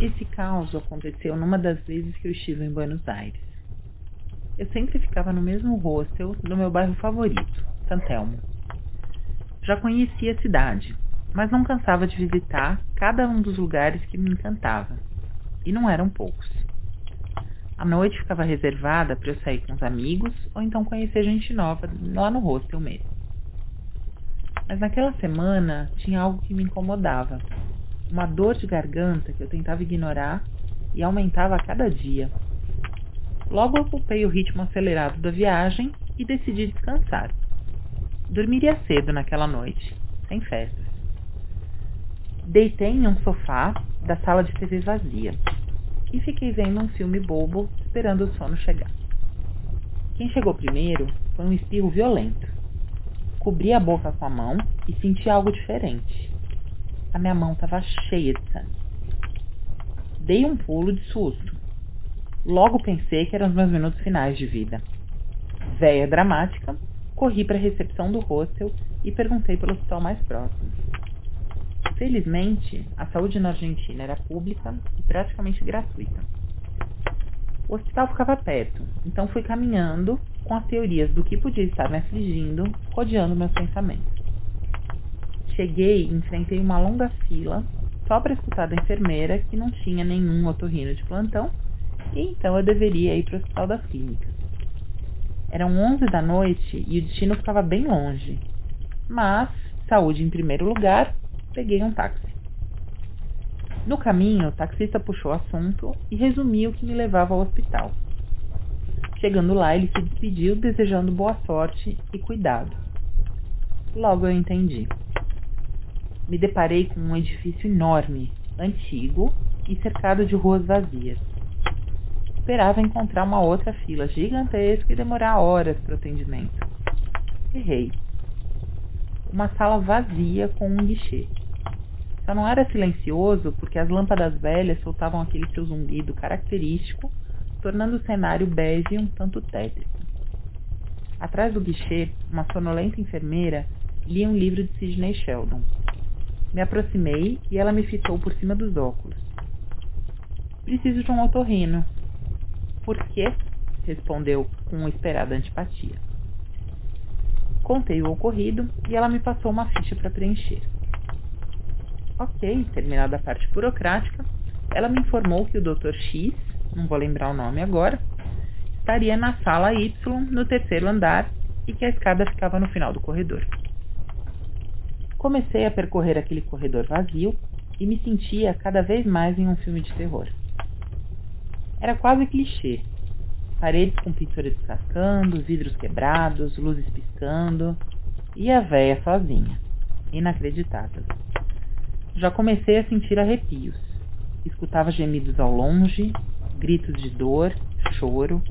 Esse caos aconteceu numa das vezes que eu estive em Buenos Aires. Eu sempre ficava no mesmo hostel no meu bairro favorito, Santelmo. Já conhecia a cidade, mas não cansava de visitar cada um dos lugares que me encantava. E não eram poucos. A noite ficava reservada para eu sair com os amigos ou então conhecer gente nova lá no hostel mesmo. Mas naquela semana tinha algo que me incomodava uma dor de garganta que eu tentava ignorar e aumentava a cada dia. Logo ocupei o ritmo acelerado da viagem e decidi descansar. Dormiria cedo naquela noite, sem festas. Deitei em um sofá da sala de TV vazia e fiquei vendo um filme bobo esperando o sono chegar. Quem chegou primeiro foi um espirro violento. Cobri a boca com a mão e senti algo diferente. A minha mão estava cheia de sangue. Dei um pulo de susto. Logo pensei que eram os meus minutos finais de vida. Véia dramática, corri para a recepção do hostel e perguntei pelo hospital mais próximo. Felizmente, a saúde na Argentina era pública e praticamente gratuita. O hospital ficava perto, então fui caminhando com as teorias do que podia estar me afligindo, rodeando meus pensamentos. Cheguei e enfrentei uma longa fila só para escutar da enfermeira que não tinha nenhum otorrino de plantão e então eu deveria ir para o hospital das clínicas. Eram 11 da noite e o destino ficava bem longe. Mas, saúde em primeiro lugar, peguei um táxi. No caminho, o taxista puxou o assunto e resumiu o que me levava ao hospital. Chegando lá, ele se despediu desejando boa sorte e cuidado. Logo eu entendi me deparei com um edifício enorme, antigo e cercado de ruas vazias. Esperava encontrar uma outra fila gigantesca e demorar horas para o atendimento. Errei. Uma sala vazia com um guichê. Só não era silencioso porque as lâmpadas velhas soltavam aquele seu zumbido característico, tornando o cenário bege um tanto tétrico. Atrás do guichê, uma sonolenta enfermeira lia um livro de Sidney Sheldon. Me aproximei e ela me fitou por cima dos óculos. Preciso de um otorrino. Por quê? Respondeu com esperada antipatia. Contei o ocorrido e ela me passou uma ficha para preencher. Ok, terminada a parte burocrática, ela me informou que o Dr. X, não vou lembrar o nome agora, estaria na sala Y no terceiro andar e que a escada ficava no final do corredor. Comecei a percorrer aquele corredor vazio e me sentia cada vez mais em um filme de terror. Era quase clichê. Paredes com pintura descascando, vidros quebrados, luzes piscando e a véia sozinha. Inacreditável. Já comecei a sentir arrepios. Escutava gemidos ao longe, gritos de dor, choro.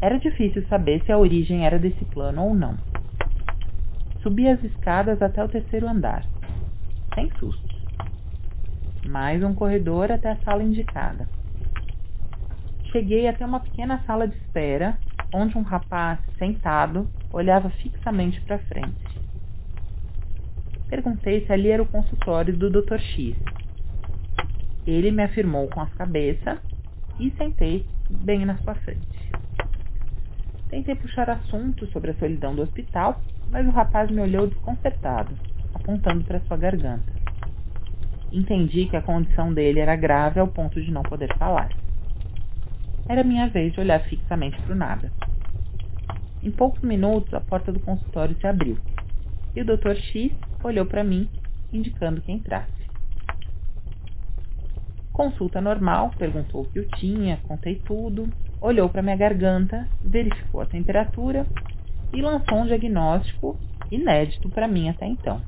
Era difícil saber se a origem era desse plano ou não. Subi as escadas até o terceiro andar, sem sustos. Mais um corredor até a sala indicada. Cheguei até uma pequena sala de espera, onde um rapaz sentado olhava fixamente para frente. Perguntei se ali era o consultório do Dr. X. Ele me afirmou com as cabeças e sentei bem na sua frente. Tentei puxar assunto sobre a solidão do hospital mas o rapaz me olhou desconcertado, apontando para sua garganta. Entendi que a condição dele era grave ao ponto de não poder falar. Era minha vez de olhar fixamente para o nada. Em poucos minutos, a porta do consultório se abriu. e o Dr. X olhou para mim, indicando que entrasse. Consulta normal, perguntou o que eu tinha, contei tudo, olhou para minha garganta, verificou a temperatura e lançou um diagnóstico inédito para mim até então: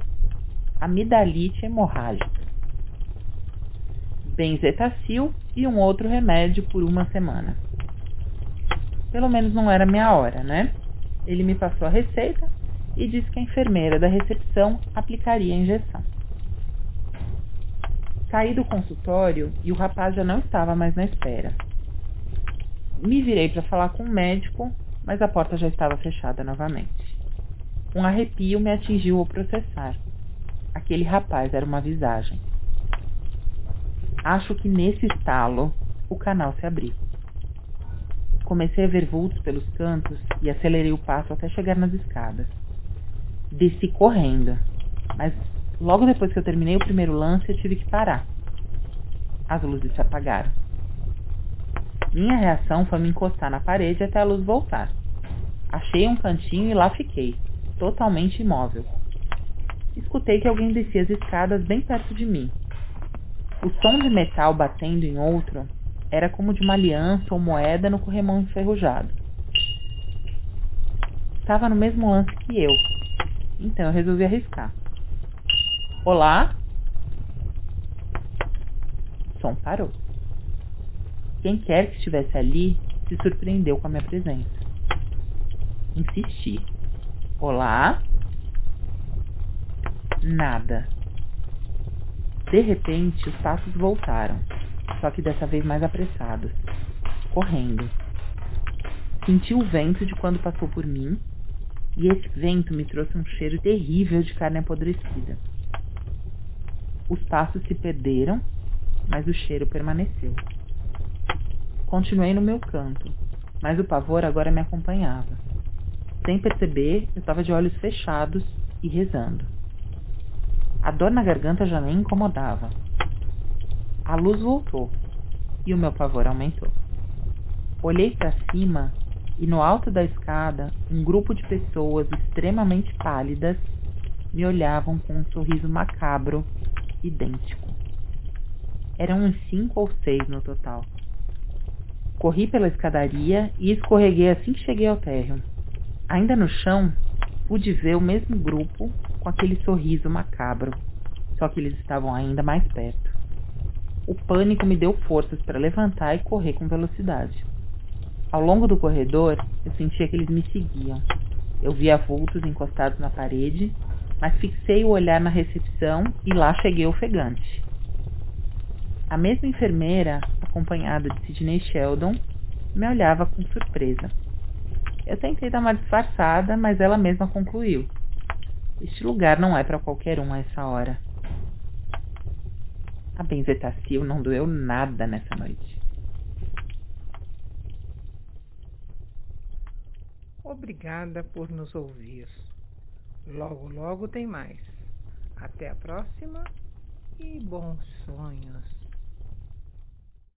amidalite hemorrágica. Benzetacil e um outro remédio por uma semana. Pelo menos não era minha hora, né? Ele me passou a receita e disse que a enfermeira da recepção aplicaria a injeção. Saí do consultório e o rapaz já não estava mais na espera. Me virei para falar com o médico, mas a porta já estava fechada novamente. Um arrepio me atingiu ao processar. Aquele rapaz era uma visagem. Acho que nesse estalo o canal se abriu. Comecei a ver vultos pelos cantos e acelerei o passo até chegar nas escadas. Desci correndo, mas logo depois que eu terminei o primeiro lance eu tive que parar. As luzes se apagaram. Minha reação foi me encostar na parede até a luz voltar. Achei um cantinho e lá fiquei, totalmente imóvel. Escutei que alguém descia as escadas bem perto de mim. O som de metal batendo em outro era como de uma aliança ou moeda no corrimão enferrujado. Estava no mesmo lance que eu, então eu resolvi arriscar. Olá? O som parou. Quem quer que estivesse ali se surpreendeu com a minha presença. Insisti. Olá? Nada. De repente, os passos voltaram, só que dessa vez mais apressados, correndo. Senti o vento de quando passou por mim, e esse vento me trouxe um cheiro terrível de carne apodrecida. Os passos se perderam, mas o cheiro permaneceu. Continuei no meu canto, mas o pavor agora me acompanhava. Sem perceber, eu estava de olhos fechados e rezando. A dor na garganta já nem incomodava. A luz voltou e o meu pavor aumentou. Olhei para cima e no alto da escada um grupo de pessoas extremamente pálidas me olhavam com um sorriso macabro idêntico. Eram uns cinco ou seis no total. Corri pela escadaria e escorreguei assim que cheguei ao térreo. Ainda no chão, pude ver o mesmo grupo com aquele sorriso macabro, só que eles estavam ainda mais perto. O pânico me deu forças para levantar e correr com velocidade. Ao longo do corredor, eu sentia que eles me seguiam. Eu via vultos encostados na parede, mas fixei o olhar na recepção e lá cheguei ofegante. A mesma enfermeira, acompanhada de Sidney Sheldon, me olhava com surpresa. Eu tentei dar uma disfarçada, mas ela mesma concluiu. Este lugar não é para qualquer um a essa hora. A benzetacil não doeu nada nessa noite. Obrigada por nos ouvir. Logo, logo tem mais. Até a próxima e bons sonhos.